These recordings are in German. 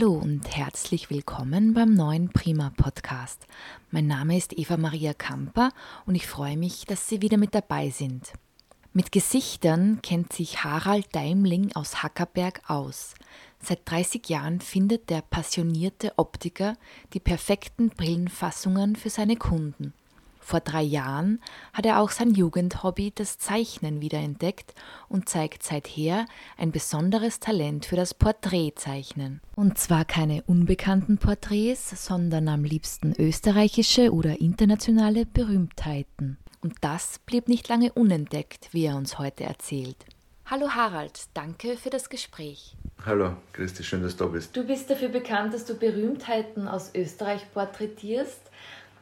Hallo und herzlich willkommen beim neuen Prima Podcast. Mein Name ist Eva Maria Kamper und ich freue mich, dass Sie wieder mit dabei sind. Mit Gesichtern kennt sich Harald Daimling aus Hackerberg aus. Seit 30 Jahren findet der passionierte Optiker die perfekten Brillenfassungen für seine Kunden. Vor drei Jahren hat er auch sein Jugendhobby, das Zeichnen, wiederentdeckt und zeigt seither ein besonderes Talent für das Porträtzeichnen. Und zwar keine unbekannten Porträts, sondern am liebsten österreichische oder internationale Berühmtheiten. Und das blieb nicht lange unentdeckt, wie er uns heute erzählt. Hallo Harald, danke für das Gespräch. Hallo, Christi, schön, dass du da bist. Du bist dafür bekannt, dass du Berühmtheiten aus Österreich porträtierst.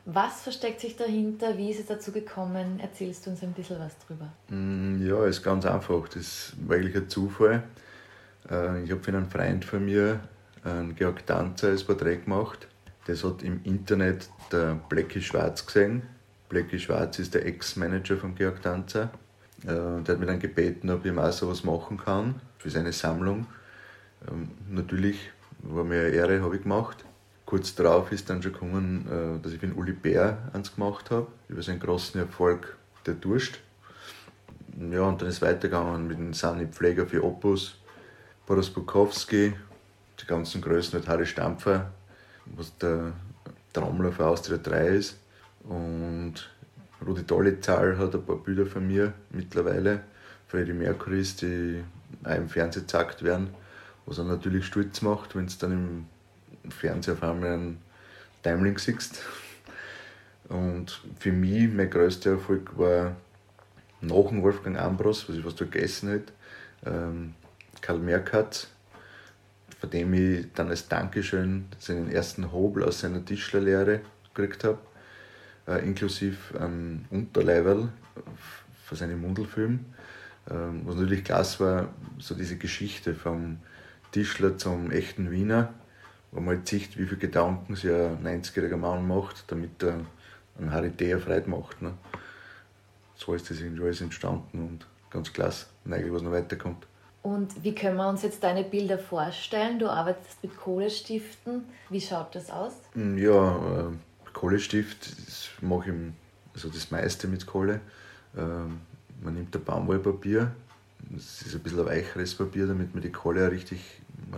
Was versteckt sich dahinter? Wie ist es dazu gekommen? Erzählst du uns ein bisschen was drüber? Mm, ja, ist ganz einfach. Das war eigentlich ein Zufall. Äh, ich habe für einen Freund von mir, einen Georg Danzer, das Porträt gemacht. Das hat im Internet der Blackie Schwarz gesehen. Blackie Schwarz ist der Ex-Manager von Georg Danzer. Äh, der hat mich dann gebeten, ob ich mal sowas machen kann für seine Sammlung. Ähm, natürlich war mir eine Ehre, habe ich gemacht. Kurz darauf ist dann schon gekommen, äh, dass ich den Uli Bär eins gemacht habe, über seinen großen Erfolg Der Durst. Ja, und dann ist weitergegangen mit dem Sani Pfleger für Opus, Boris Bukowski, die ganzen Größen mit Harry Stampfer, was der Trommler für Austria 3 ist. Und Rudi Dollizahl hat ein paar Bilder von mir mittlerweile. Freddie Mercury ist, die auch im Fernsehen gezeigt werden, was er natürlich stolz macht, wenn es dann im Fernseher auf einmal einen Daimling siehst. Und für mich mein größter Erfolg war nach dem Wolfgang Ambros, was ich fast vergessen hätte, ähm, Karl Merkatz, von dem ich dann als Dankeschön seinen ersten Hobel aus seiner Tischlerlehre gekriegt habe, äh, inklusive einem Unterleiberl für seinen Mundelfilm. Ähm, was natürlich klasse war, so diese Geschichte vom Tischler zum echten Wiener wo man halt sieht, wie viele Gedanken sich ein 90-jähriger Mann macht, damit er einen Harry Freude macht. Ne? So ist das irgendwie alles entstanden und ganz klasse, und eigentlich was noch weiterkommt. Und wie können wir uns jetzt deine Bilder vorstellen? Du arbeitest mit Kohlestiften. Wie schaut das aus? Mm, ja, äh, Kohlestift das mache ich also das meiste mit Kohle. Äh, man nimmt ein Baumwollpapier, das ist ein bisschen ein weicheres Papier, damit man die Kohle richtig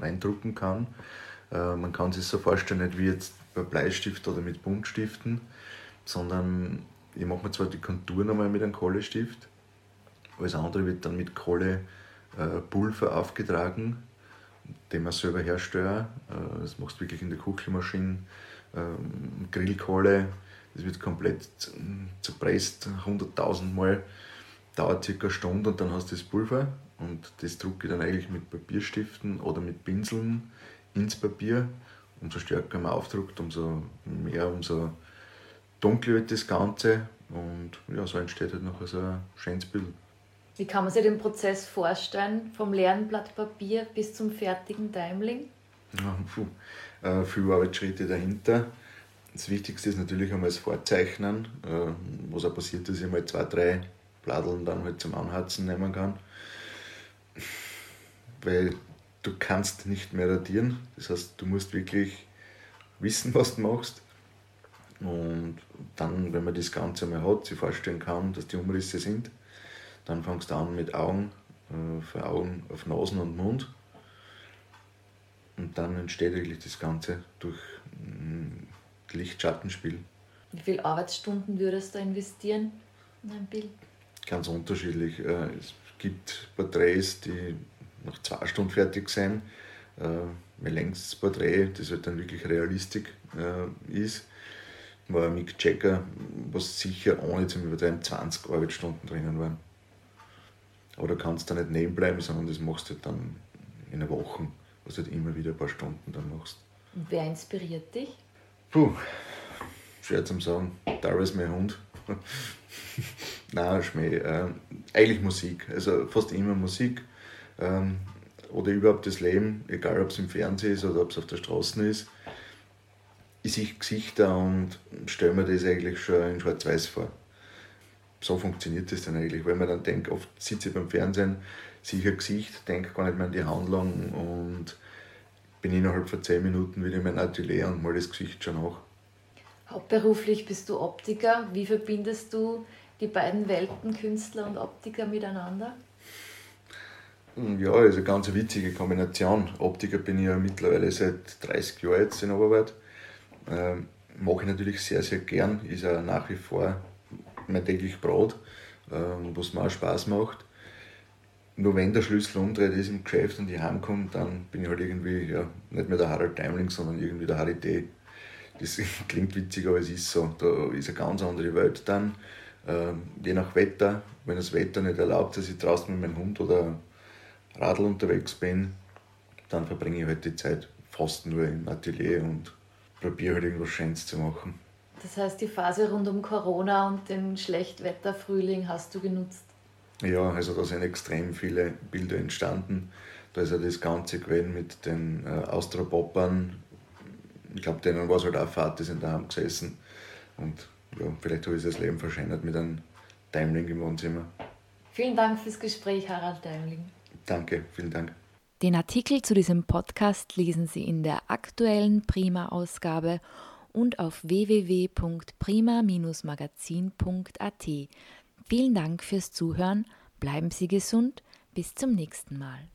reindrucken kann. Äh, man kann sich so vorstellen, nicht wie jetzt bei Bleistift oder mit Buntstiften, sondern ich mache mir zwar die Kontur nochmal mit einem Kohlestift, alles andere wird dann mit Kohlepulver äh, aufgetragen, den man selber herstellt. Äh, das machst du wirklich in der Kuchelmaschine, ähm, Grillkohle, das wird komplett zerpresst, 100.000 Mal, dauert circa eine Stunde und dann hast du das Pulver und das drucke ich dann eigentlich mit Papierstiften oder mit Pinseln ins Papier. Umso stärker man aufdruckt, umso mehr, umso dunkler wird das Ganze. Und ja, so entsteht halt noch so ein schönes Bild. Wie kann man sich den Prozess vorstellen, vom leeren Blatt Papier bis zum fertigen Daimling? Ja, puh, äh, viele Arbeitsschritte dahinter. Das Wichtigste ist natürlich einmal das Vorzeichnen, äh, was auch passiert, dass ich mal zwei, drei Bladeln dann halt zum Anhatzen nehmen kann. Weil du kannst nicht mehr radieren. Das heißt, du musst wirklich wissen, was du machst. Und dann, wenn man das Ganze mal hat, sich vorstellen kann, dass die Umrisse sind, dann fängst du an mit Augen, äh, für Augen auf Nasen und Mund. Und dann entsteht eigentlich das Ganze durch mm, Licht-Schattenspiel. Wie viele Arbeitsstunden würdest du investieren in ein Bild? Ganz unterschiedlich. Äh, es gibt Porträts, die nach zwei Stunden fertig sein. Äh, mein längstes Porträt, das halt dann wirklich realistisch äh, ist, war Mick Jagger, was sicher ohne zum Übertreiben 20 Arbeitsstunden drinnen waren. Aber da kannst du nicht nebenbleiben, sondern das machst du halt dann in einer Woche, was du halt immer wieder ein paar Stunden dann machst. Und wer inspiriert dich? Puh, schwer zu sagen. Dara ist mein Hund. Nein, Schmäh. Äh, eigentlich Musik. Also fast immer Musik ähm, oder überhaupt das Leben, egal ob es im Fernsehen ist oder ob es auf der Straße ist, ich sehe Gesichter und stelle mir das eigentlich schon in Schwarz-Weiß vor. So funktioniert das dann eigentlich, weil man dann denkt, oft sitze ich beim Fernsehen, sehe ich ein Gesicht, denke gar nicht mehr an die Handlung und bin innerhalb von zehn Minuten wieder in mein Atelier und mal das Gesicht schon nach. Hauptberuflich bist du Optiker. Wie verbindest du die beiden Welten, Künstler und Optiker, miteinander? Ja, ist eine ganz witzige Kombination. Optiker bin ich ja mittlerweile seit 30 Jahren jetzt in Oberwart. Ähm, mache ich natürlich sehr, sehr gern. Ist ja nach wie vor mein täglich Brot, ähm, was mir auch Spaß macht. Nur wenn der Schlüssel umdreht ist im Geschäft und ich heimkomme, dann bin ich halt irgendwie ja, nicht mehr der Harald Daimling, sondern irgendwie der Harry D. Das klingt witzig, aber es ist so. Da ist eine ganz andere Welt dann. Ähm, je nach Wetter, wenn das Wetter nicht erlaubt, dass ich draußen mit meinem Hund oder Radl unterwegs bin, dann verbringe ich halt die Zeit fast nur im Atelier und probiere halt irgendwas Schönes zu machen. Das heißt, die Phase rund um Corona und den Schlechtwetterfrühling hast du genutzt? Ja, also da sind extrem viele Bilder entstanden. Da ist ja das Ganze gewesen mit den äh, Austropoppern. Ich glaube, denen war es halt auch Fahrt, die sind daheim gesessen. Und ja, vielleicht habe ich das Leben verschönert mit einem Daimling im Wohnzimmer. Vielen Dank fürs Gespräch, Harald Daimling. Danke, vielen Dank. Den Artikel zu diesem Podcast lesen Sie in der aktuellen Prima-Ausgabe und auf www.prima-magazin.at. Vielen Dank fürs Zuhören, bleiben Sie gesund, bis zum nächsten Mal.